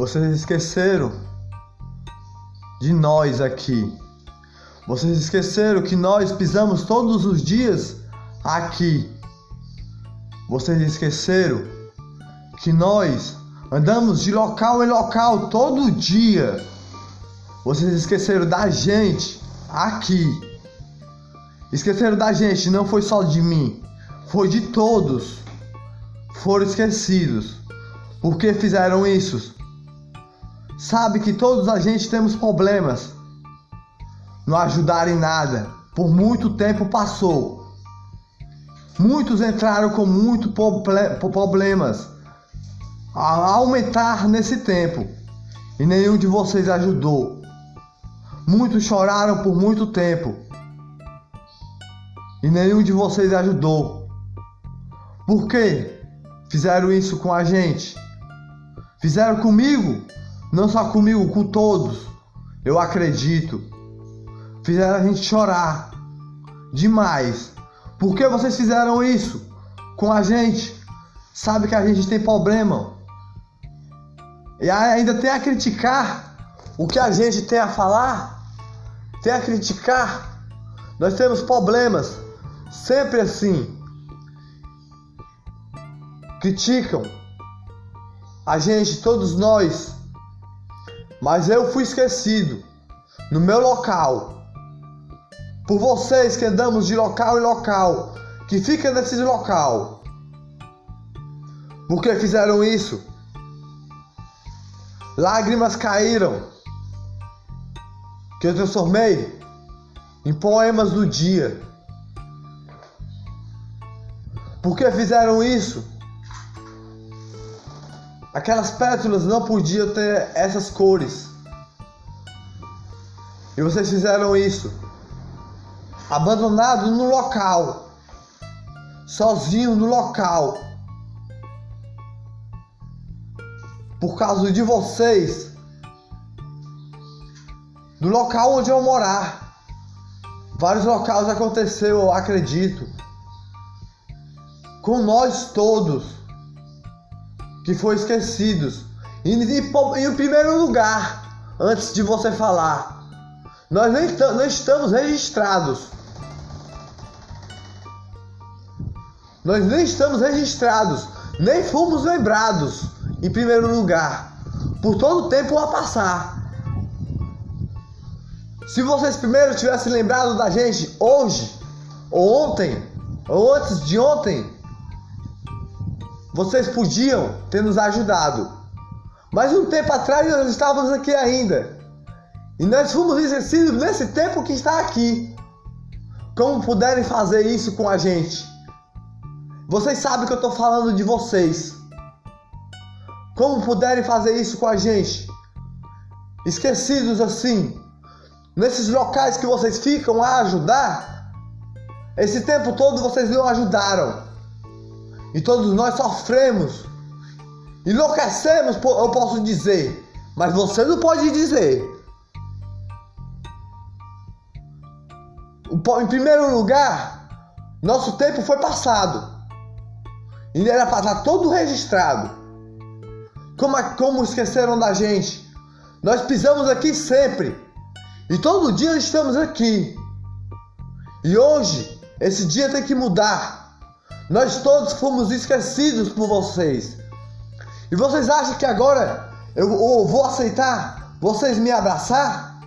Vocês esqueceram de nós aqui. Vocês esqueceram que nós pisamos todos os dias aqui. Vocês esqueceram que nós andamos de local em local todo dia. Vocês esqueceram da gente aqui. Esqueceram da gente, não foi só de mim, foi de todos. Foram esquecidos. Por que fizeram isso? Sabe que todos a gente temos problemas. Não ajudaram em nada. Por muito tempo passou. Muitos entraram com muitos problemas a aumentar nesse tempo e nenhum de vocês ajudou. Muitos choraram por muito tempo e nenhum de vocês ajudou. Por que fizeram isso com a gente? Fizeram comigo, não só comigo, com todos. Eu acredito. Fizeram a gente chorar demais. Por que vocês fizeram isso com a gente? Sabe que a gente tem problema. E ainda tem a criticar o que a gente tem a falar. Tem a criticar. Nós temos problemas. Sempre assim. Criticam a gente, todos nós. Mas eu fui esquecido no meu local. Por vocês que andamos de local em local, que fica nesse local. Por que fizeram isso? Lágrimas caíram, que eu transformei em poemas do dia. Por que fizeram isso? Aquelas pétalas não podiam ter essas cores. E vocês fizeram isso. Abandonado no local. Sozinho no local. Por causa de vocês. No local onde eu morar. Vários locais aconteceu, eu acredito. Com nós todos que foi esquecidos. E em primeiro lugar, antes de você falar, nós não estamos registrados. Nós nem estamos registrados, nem fomos lembrados em primeiro lugar, por todo o tempo a passar. Se vocês primeiro tivessem lembrado da gente hoje, ou ontem, ou antes de ontem, vocês podiam ter nos ajudado. Mas um tempo atrás nós estávamos aqui ainda. E nós fomos esquecidos nesse tempo que está aqui. Como puderem fazer isso com a gente? Vocês sabem que eu estou falando de vocês. Como puderem fazer isso com a gente? Esquecidos assim, nesses locais que vocês ficam a ajudar, esse tempo todo vocês não ajudaram. E todos nós sofremos. Enlouquecemos, eu posso dizer. Mas você não pode dizer. Em primeiro lugar, nosso tempo foi passado. E era para estar todo registrado. Como, como esqueceram da gente? Nós pisamos aqui sempre. E todo dia estamos aqui. E hoje, esse dia tem que mudar. Nós todos fomos esquecidos por vocês. E vocês acham que agora eu, vou aceitar vocês me abraçar?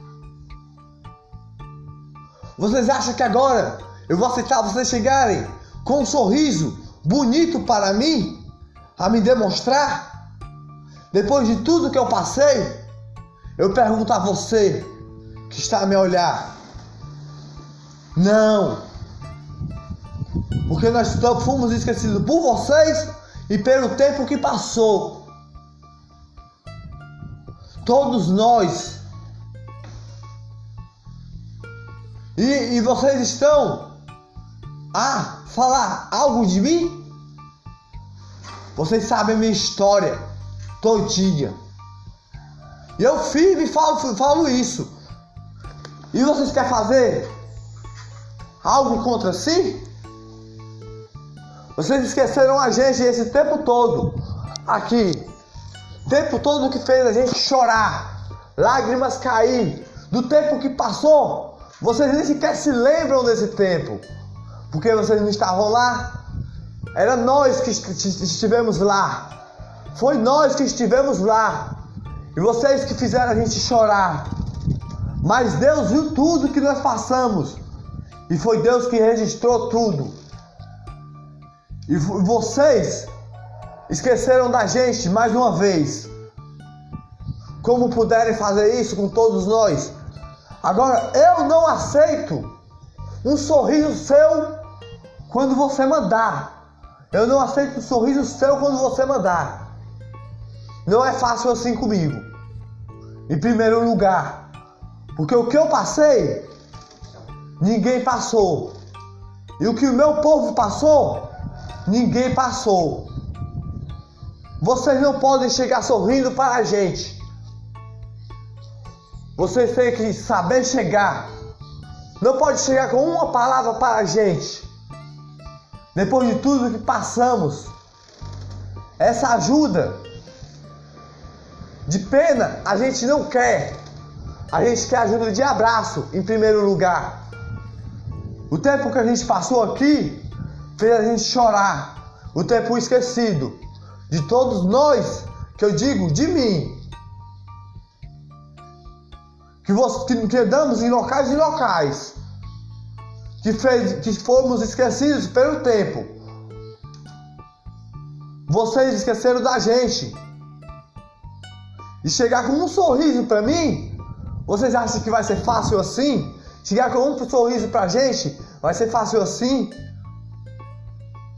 Vocês acham que agora eu vou aceitar vocês chegarem com um sorriso bonito para mim, a me demonstrar? Depois de tudo que eu passei, eu pergunto a você que está a me olhar. Não. Porque nós fomos esquecidos por vocês e pelo tempo que passou. Todos nós. E, e vocês estão a falar algo de mim? Vocês sabem a minha história todinha. E eu firme falo, falo isso. E vocês querem fazer algo contra si? Vocês esqueceram a gente esse tempo todo aqui. tempo todo que fez a gente chorar, lágrimas cair, do tempo que passou, vocês nem sequer se lembram desse tempo, porque vocês não estavam lá. Era nós que estivemos lá. Foi nós que estivemos lá. E vocês que fizeram a gente chorar. Mas Deus viu tudo que nós passamos. E foi Deus que registrou tudo. E vocês esqueceram da gente mais uma vez. Como puderem fazer isso com todos nós? Agora, eu não aceito um sorriso seu quando você mandar. Eu não aceito um sorriso seu quando você mandar. Não é fácil assim comigo. Em primeiro lugar, porque o que eu passei, ninguém passou. E o que o meu povo passou, ninguém passou. Vocês não podem chegar sorrindo para a gente. Vocês têm que saber chegar. Não pode chegar com uma palavra para a gente. Depois de tudo que passamos, essa ajuda de pena a gente não quer. A gente quer ajuda de abraço em primeiro lugar. O tempo que a gente passou aqui fez a gente chorar. O tempo esquecido de todos nós, que eu digo de mim. Que, você, que, que andamos em locais e locais. Que, fez, que fomos esquecidos pelo tempo. Vocês esqueceram da gente e chegar com um sorriso para mim, vocês acham que vai ser fácil assim? Chegar com um sorriso pra gente, vai ser fácil assim?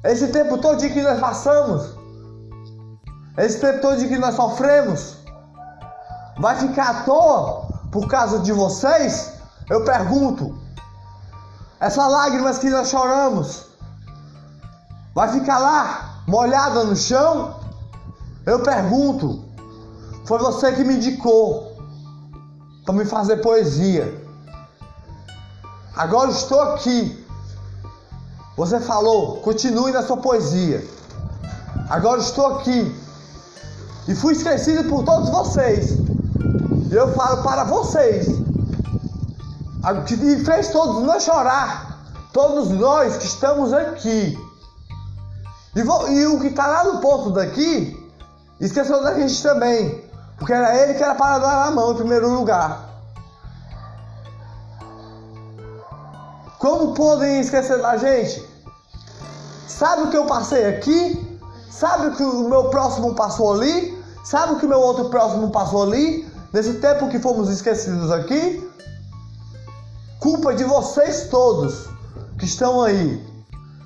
Esse tempo todo que nós passamos, esse tempo todo que nós sofremos, vai ficar à toa por causa de vocês? Eu pergunto. Essas lágrimas que nós choramos, vai ficar lá molhada no chão? Eu pergunto. Foi você que me indicou para me fazer poesia. Agora estou aqui. Você falou, continue na sua poesia. Agora estou aqui. E fui esquecido por todos vocês. E eu falo para vocês. E fez todos nós chorar. Todos nós que estamos aqui. E, vou, e o que está lá no ponto daqui, esqueceu da gente também. Porque era ele que era para dar a mão em primeiro lugar. Como podem esquecer da gente? Sabe o que eu passei aqui? Sabe o que o meu próximo passou ali? Sabe o que o meu outro próximo passou ali? Nesse tempo que fomos esquecidos aqui? Culpa de vocês todos que estão aí.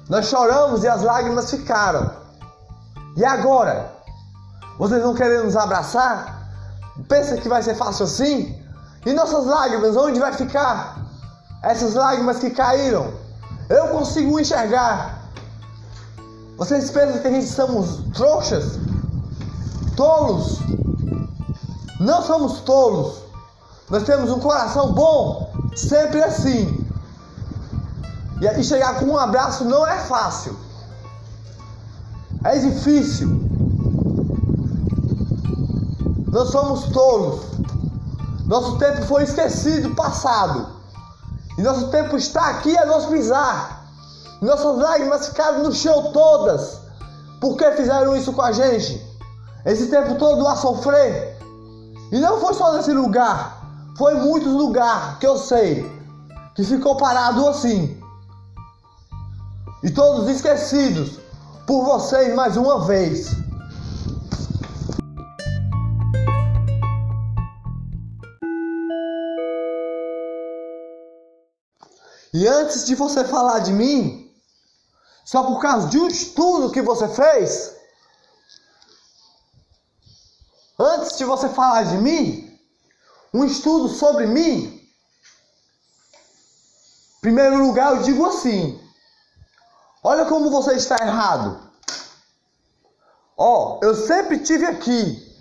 Nós choramos e as lágrimas ficaram. E agora? Vocês não querem nos abraçar? Pensa que vai ser fácil assim? E nossas lágrimas, onde vai ficar? Essas lágrimas que caíram, eu consigo enxergar. Vocês pensam que a gente somos trouxas? Tolos? Não somos tolos. Nós temos um coração bom, sempre assim. E chegar com um abraço não é fácil. É difícil. Nós somos tolos. Nosso tempo foi esquecido, passado. E nosso tempo está aqui a nos pisar. Nossas lágrimas ficaram no chão todas. Por que fizeram isso com a gente? Esse tempo todo a sofrer. E não foi só nesse lugar. Foi muitos lugares que eu sei. Que ficou parado assim. E todos esquecidos por vocês mais uma vez. E antes de você falar de mim, só por causa de um estudo que você fez, antes de você falar de mim, um estudo sobre mim, em primeiro lugar eu digo assim: olha como você está errado. Ó, oh, eu sempre tive aqui,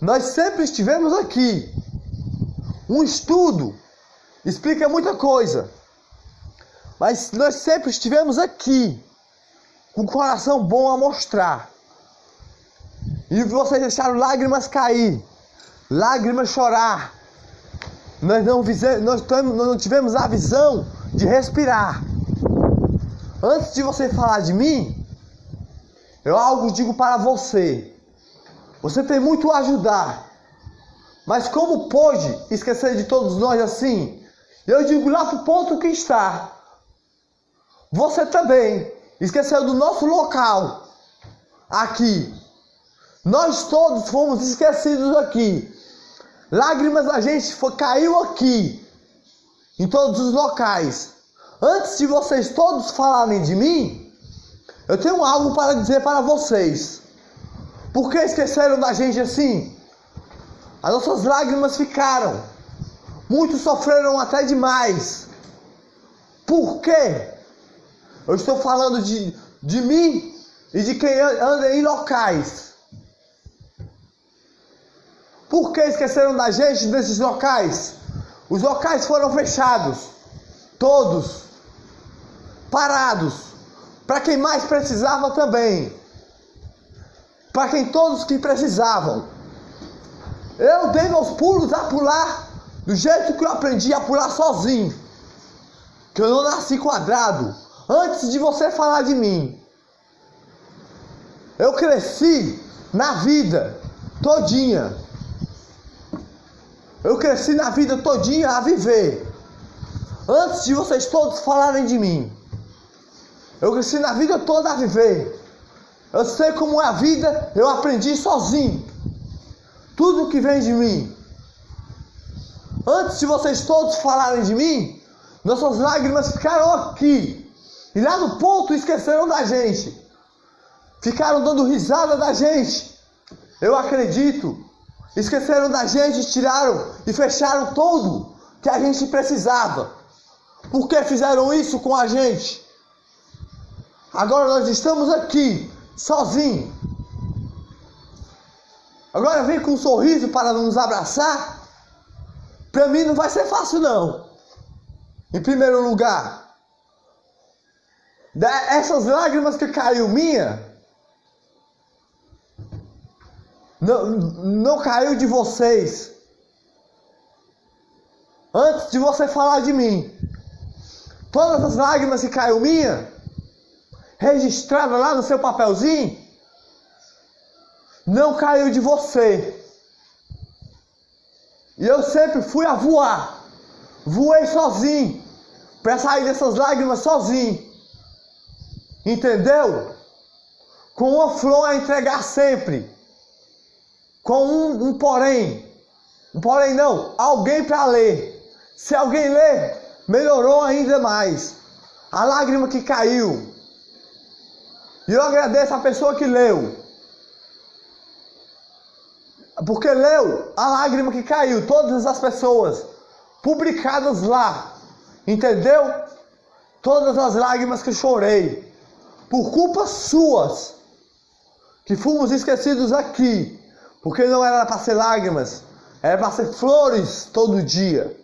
nós sempre estivemos aqui. Um estudo explica muita coisa. Mas nós sempre estivemos aqui, com o coração bom a mostrar. E vocês deixaram lágrimas cair, lágrimas chorar. Nós não, nós não tivemos a visão de respirar. Antes de você falar de mim, eu algo digo para você. Você tem muito a ajudar. Mas como pode esquecer de todos nós assim? Eu digo lá para o ponto que está. Você também esqueceu do nosso local. Aqui. Nós todos fomos esquecidos aqui. Lágrimas da gente foi, caiu aqui. Em todos os locais. Antes de vocês todos falarem de mim, eu tenho algo para dizer para vocês. Por que esqueceram da gente assim? As nossas lágrimas ficaram. Muitos sofreram até demais. Por quê? Eu estou falando de, de mim e de quem anda em locais. Por que esqueceram da gente desses locais? Os locais foram fechados. Todos. Parados. Para quem mais precisava também. Para quem todos que precisavam. Eu dei meus pulos a pular do jeito que eu aprendi a pular sozinho. Que eu não nasci quadrado. Antes de você falar de mim. Eu cresci na vida todinha. Eu cresci na vida todinha a viver. Antes de vocês todos falarem de mim. Eu cresci na vida toda a viver. Eu sei como é a vida, eu aprendi sozinho. Tudo que vem de mim. Antes de vocês todos falarem de mim, nossas lágrimas ficaram aqui. E lá no ponto esqueceram da gente. Ficaram dando risada da gente. Eu acredito. Esqueceram da gente, tiraram e fecharam tudo que a gente precisava. Por que fizeram isso com a gente? Agora nós estamos aqui, sozinhos. Agora vem com um sorriso para nos abraçar. Para mim não vai ser fácil não. Em primeiro lugar, essas lágrimas que caiu minha, não, não caiu de vocês. Antes de você falar de mim, todas as lágrimas que caiu minha, registrada lá no seu papelzinho, não caiu de você. E eu sempre fui a voar. Voei sozinho. Para sair dessas lágrimas sozinho. Entendeu? Com uma flor a entregar sempre. Com um, um porém. Um porém não, alguém para ler. Se alguém ler, melhorou ainda mais. A lágrima que caiu. E eu agradeço a pessoa que leu. Porque leu a lágrima que caiu, todas as pessoas publicadas lá. Entendeu? Todas as lágrimas que chorei por culpas suas, que fomos esquecidos aqui, porque não era para ser lágrimas, era para ser flores todo dia.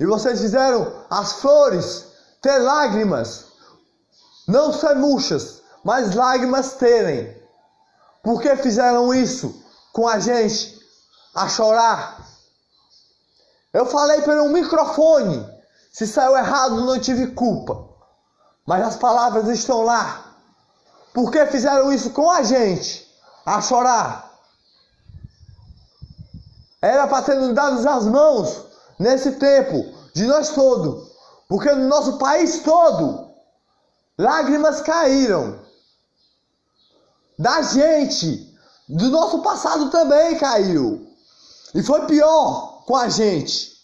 E vocês fizeram as flores ter lágrimas, não ser murchas, mas lágrimas terem. Por que fizeram isso com a gente? A chorar. Eu falei pelo microfone. Se saiu errado, não tive culpa. Mas as palavras estão lá. Por que fizeram isso com a gente? A chorar. Era para ter nos as mãos nesse tempo de nós todos. Porque no nosso país todo, lágrimas caíram. Da gente. Do nosso passado também caiu. E foi pior com a gente.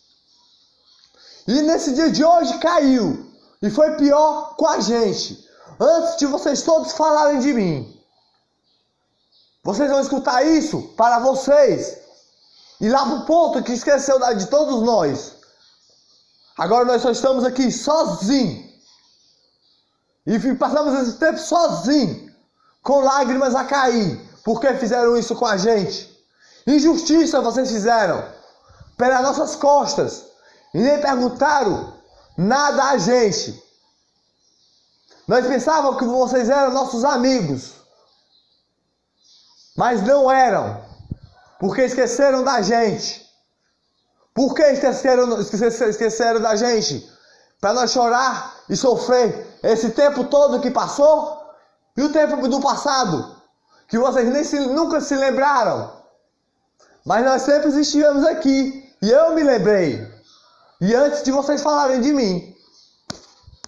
E nesse dia de hoje caiu. E foi pior com a gente. Antes de vocês todos falarem de mim. Vocês vão escutar isso para vocês. E lá pro ponto que esqueceu de todos nós. Agora nós só estamos aqui sozinhos. E passamos esse tempo sozinhos. Com lágrimas a cair. Porque fizeram isso com a gente. Injustiça vocês fizeram. Pelas nossas costas. E nem perguntaram nada a gente. Nós pensávamos que vocês eram nossos amigos. Mas não eram. Porque esqueceram da gente. Por que esqueceram, esqueceram da gente? Para nós chorar e sofrer esse tempo todo que passou e o tempo do passado, que vocês nem se, nunca se lembraram. Mas nós sempre estivemos aqui e eu me lembrei. E antes de vocês falarem de mim,